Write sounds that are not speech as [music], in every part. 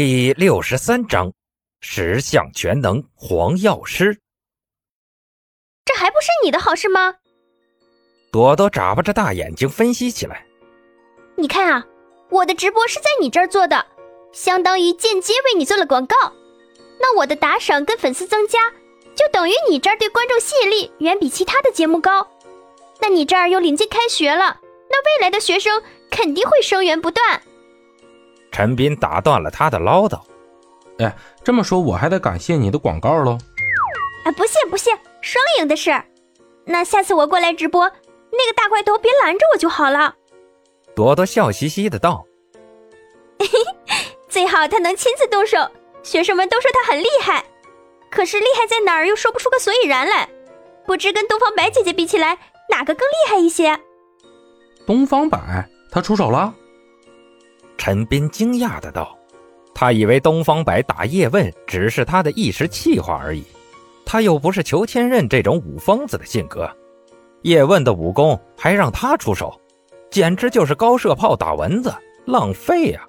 第六十三章，十项全能黄药师。这还不是你的好事吗？朵朵眨巴着大眼睛分析起来。你看啊，我的直播是在你这儿做的，相当于间接为你做了广告。那我的打赏跟粉丝增加，就等于你这儿对观众吸引力远比其他的节目高。那你这儿又临近开学了，那未来的学生肯定会生源不断。陈斌打断了他的唠叨。哎，这么说我还得感谢你的广告喽。啊，不谢不谢，双赢的事。那下次我过来直播，那个大块头别拦着我就好了。朵朵笑嘻嘻的道：“ [laughs] 最好他能亲自动手。学生们都说他很厉害，可是厉害在哪儿又说不出个所以然来。不知跟东方白姐姐比起来，哪个更厉害一些？”东方白，他出手了。陈斌惊讶的道：“他以为东方白打叶问只是他的一时气话而已，他又不是裘千仞这种武疯子的性格。叶问的武功还让他出手，简直就是高射炮打蚊子，浪费呀！”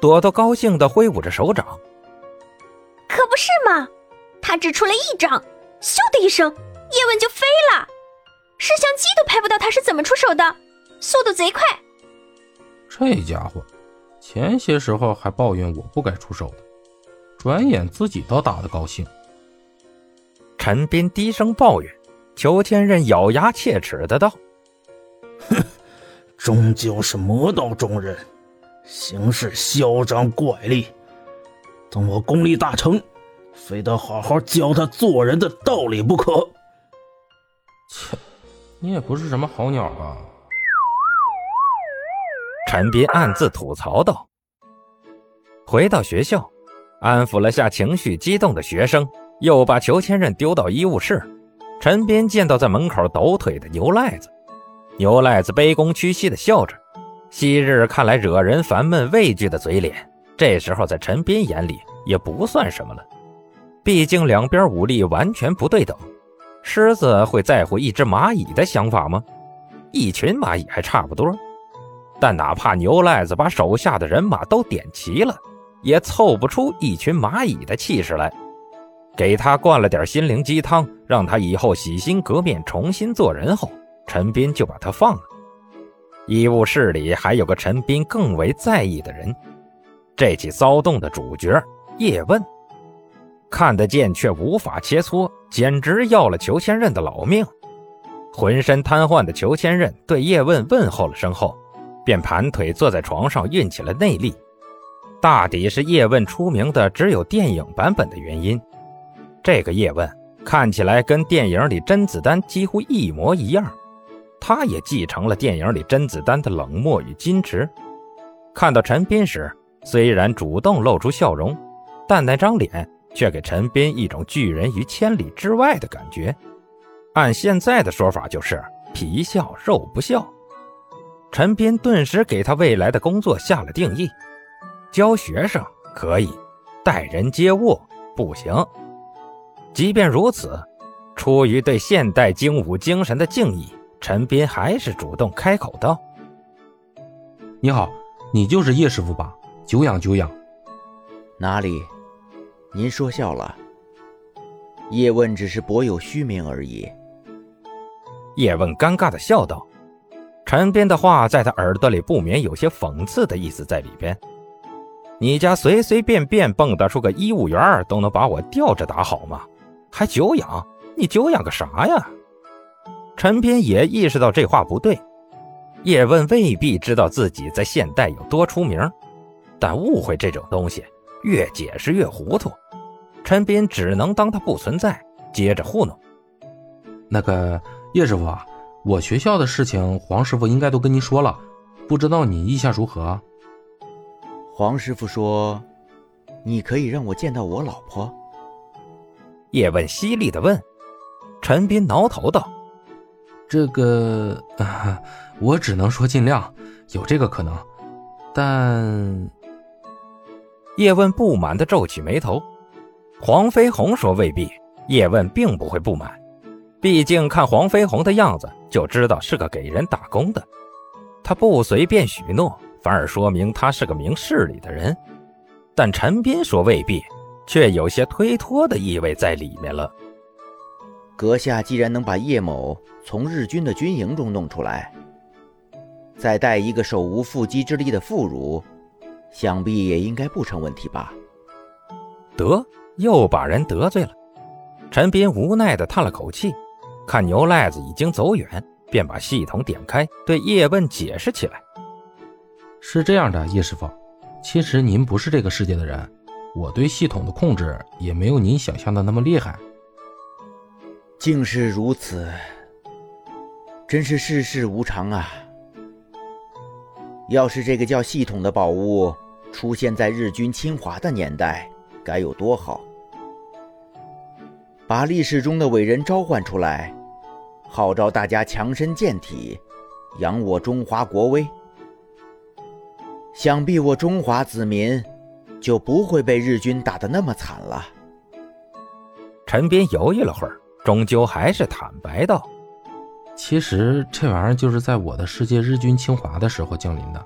朵朵高兴的挥舞着手掌：“可不是嘛，他只出了一掌，咻的一声，叶问就飞了，摄像机都拍不到他是怎么出手的，速度贼快。”这家伙，前些时候还抱怨我不该出手的，转眼自己倒打得高兴。陈斌低声抱怨，裘千仞咬牙切齿的道：“哼，终究是魔道中人，行事嚣张怪力。等我功力大成，非得好好教他做人的道理不可。”切，你也不是什么好鸟吧？陈斌暗自吐槽道：“回到学校，安抚了下情绪激动的学生，又把裘千仞丢到医务室。陈斌见到在门口抖腿的牛赖子，牛赖子卑躬屈膝的笑着，昔日看来惹人烦闷畏惧的嘴脸，这时候在陈斌眼里也不算什么了。毕竟两边武力完全不对等，狮子会在乎一只蚂蚁的想法吗？一群蚂蚁还差不多。”但哪怕牛赖子把手下的人马都点齐了，也凑不出一群蚂蚁的气势来。给他灌了点心灵鸡汤，让他以后洗心革面，重新做人后，陈斌就把他放了。医务室里还有个陈斌更为在意的人，这起骚动的主角叶问，看得见却无法切磋，简直要了裘千仞的老命。浑身瘫痪的裘千仞对叶问问候了声后。便盘腿坐在床上运起了内力，大抵是叶问出名的只有电影版本的原因。这个叶问看起来跟电影里甄子丹几乎一模一样，他也继承了电影里甄子丹的冷漠与矜持。看到陈斌时，虽然主动露出笑容，但那张脸却给陈斌一种拒人于千里之外的感觉。按现在的说法，就是皮笑肉不笑。陈斌顿时给他未来的工作下了定义：教学生可以，待人接物不行。即便如此，出于对现代精武精神的敬意，陈斌还是主动开口道：“你好，你就是叶师傅吧？久仰久仰。”哪里？您说笑了。叶问只是博有虚名而已。叶问尴尬的笑道。陈斌的话在他耳朵里不免有些讽刺的意思在里边。你家随随便便蹦跶出个医务员都能把我吊着打好吗？还久仰？你久仰个啥呀？陈斌也意识到这话不对。叶问未必知道自己在现代有多出名，但误会这种东西越解释越糊涂。陈斌只能当他不存在，接着糊弄。那个叶师傅啊。我学校的事情，黄师傅应该都跟您说了，不知道你意下如何？黄师傅说：“你可以让我见到我老婆。”叶问犀利的问。陈斌挠头道：“这个，[laughs] 我只能说尽量，有这个可能。但……”叶问不满的皱起眉头。黄飞鸿说：“未必。”叶问并不会不满。毕竟看黄飞鸿的样子，就知道是个给人打工的。他不随便许诺，反而说明他是个明事理的人。但陈斌说未必，却有些推脱的意味在里面了。阁下既然能把叶某从日军的军营中弄出来，再带一个手无缚鸡之力的妇孺，想必也应该不成问题吧？得，又把人得罪了。陈斌无奈地叹了口气，看牛赖子已经走远，便把系统点开，对叶问解释起来：“是这样的，叶师傅，其实您不是这个世界的人，我对系统的控制也没有您想象的那么厉害。”竟是如此，真是世事无常啊！要是这个叫系统的宝物出现在日军侵华的年代，该有多好！把历史中的伟人召唤出来，号召大家强身健体，扬我中华国威。想必我中华子民就不会被日军打得那么惨了。陈斌犹豫了会儿，终究还是坦白道：“其实这玩意儿就是在我的世界日军侵华的时候降临的，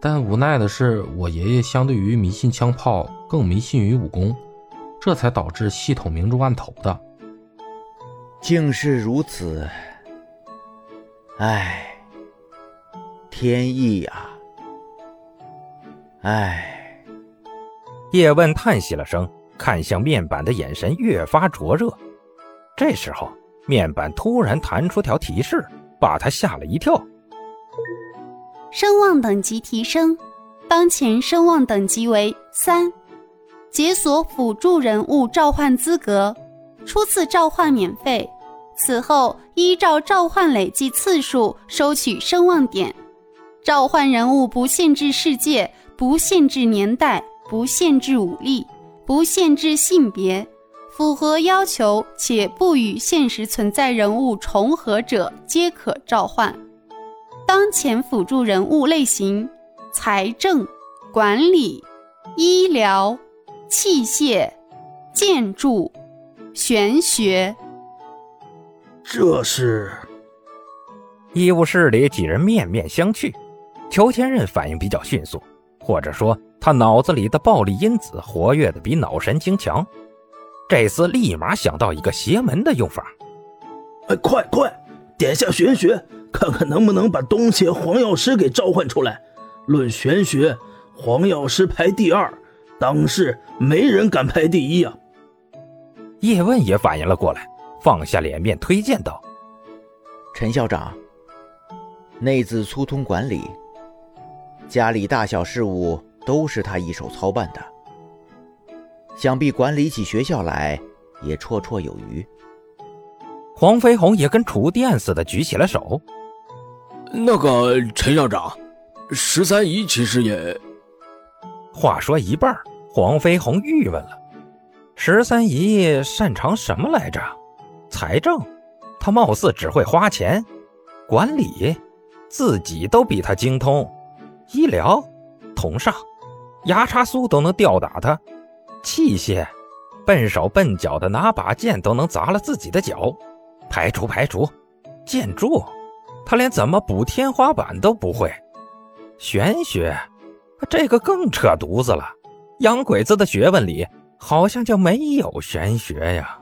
但无奈的是，我爷爷相对于迷信枪炮，更迷信于武功。”这才导致系统明珠暗投的，竟是如此。唉，天意呀！唉，叶问叹息了声，看向面板的眼神越发灼热。这时候，面板突然弹出条提示，把他吓了一跳。声望等级提升，当前声望等级为三。解锁辅助人物召唤资格，初次召唤免费。此后依照召唤累计次数收取声望点。召唤人物不限制世界，不限制年代，不限制武力，不限制性别，符合要求且不与现实存在人物重合者皆可召唤。当前辅助人物类型：财政、管理、医疗。器械、建筑、玄学，这是医务室里几人面面相觑。裘千仞反应比较迅速，或者说他脑子里的暴力因子活跃的比脑神经强。这厮立马想到一个邪门的用法：哎，快快点下玄学，看看能不能把东邪黄药师给召唤出来。论玄学，黄药师排第二。当世没人敢排第一啊！叶问也反应了过来，放下脸面推荐道：“陈校长，内子粗通管理，家里大小事务都是他一手操办的，想必管理起学校来也绰绰有余。”黄飞鸿也跟触电似的举起了手：“那个陈校长，十三姨其实也……”话说一半。黄飞鸿郁闷了，十三姨擅长什么来着？财政，他貌似只会花钱；管理，自己都比他精通；医疗，同上，牙叉苏都能吊打他；器械，笨手笨脚的拿把剑都能砸了自己的脚。排除排除，建筑，他连怎么补天花板都不会。玄学，这个更扯犊子了。洋鬼子的学问里，好像就没有玄学呀。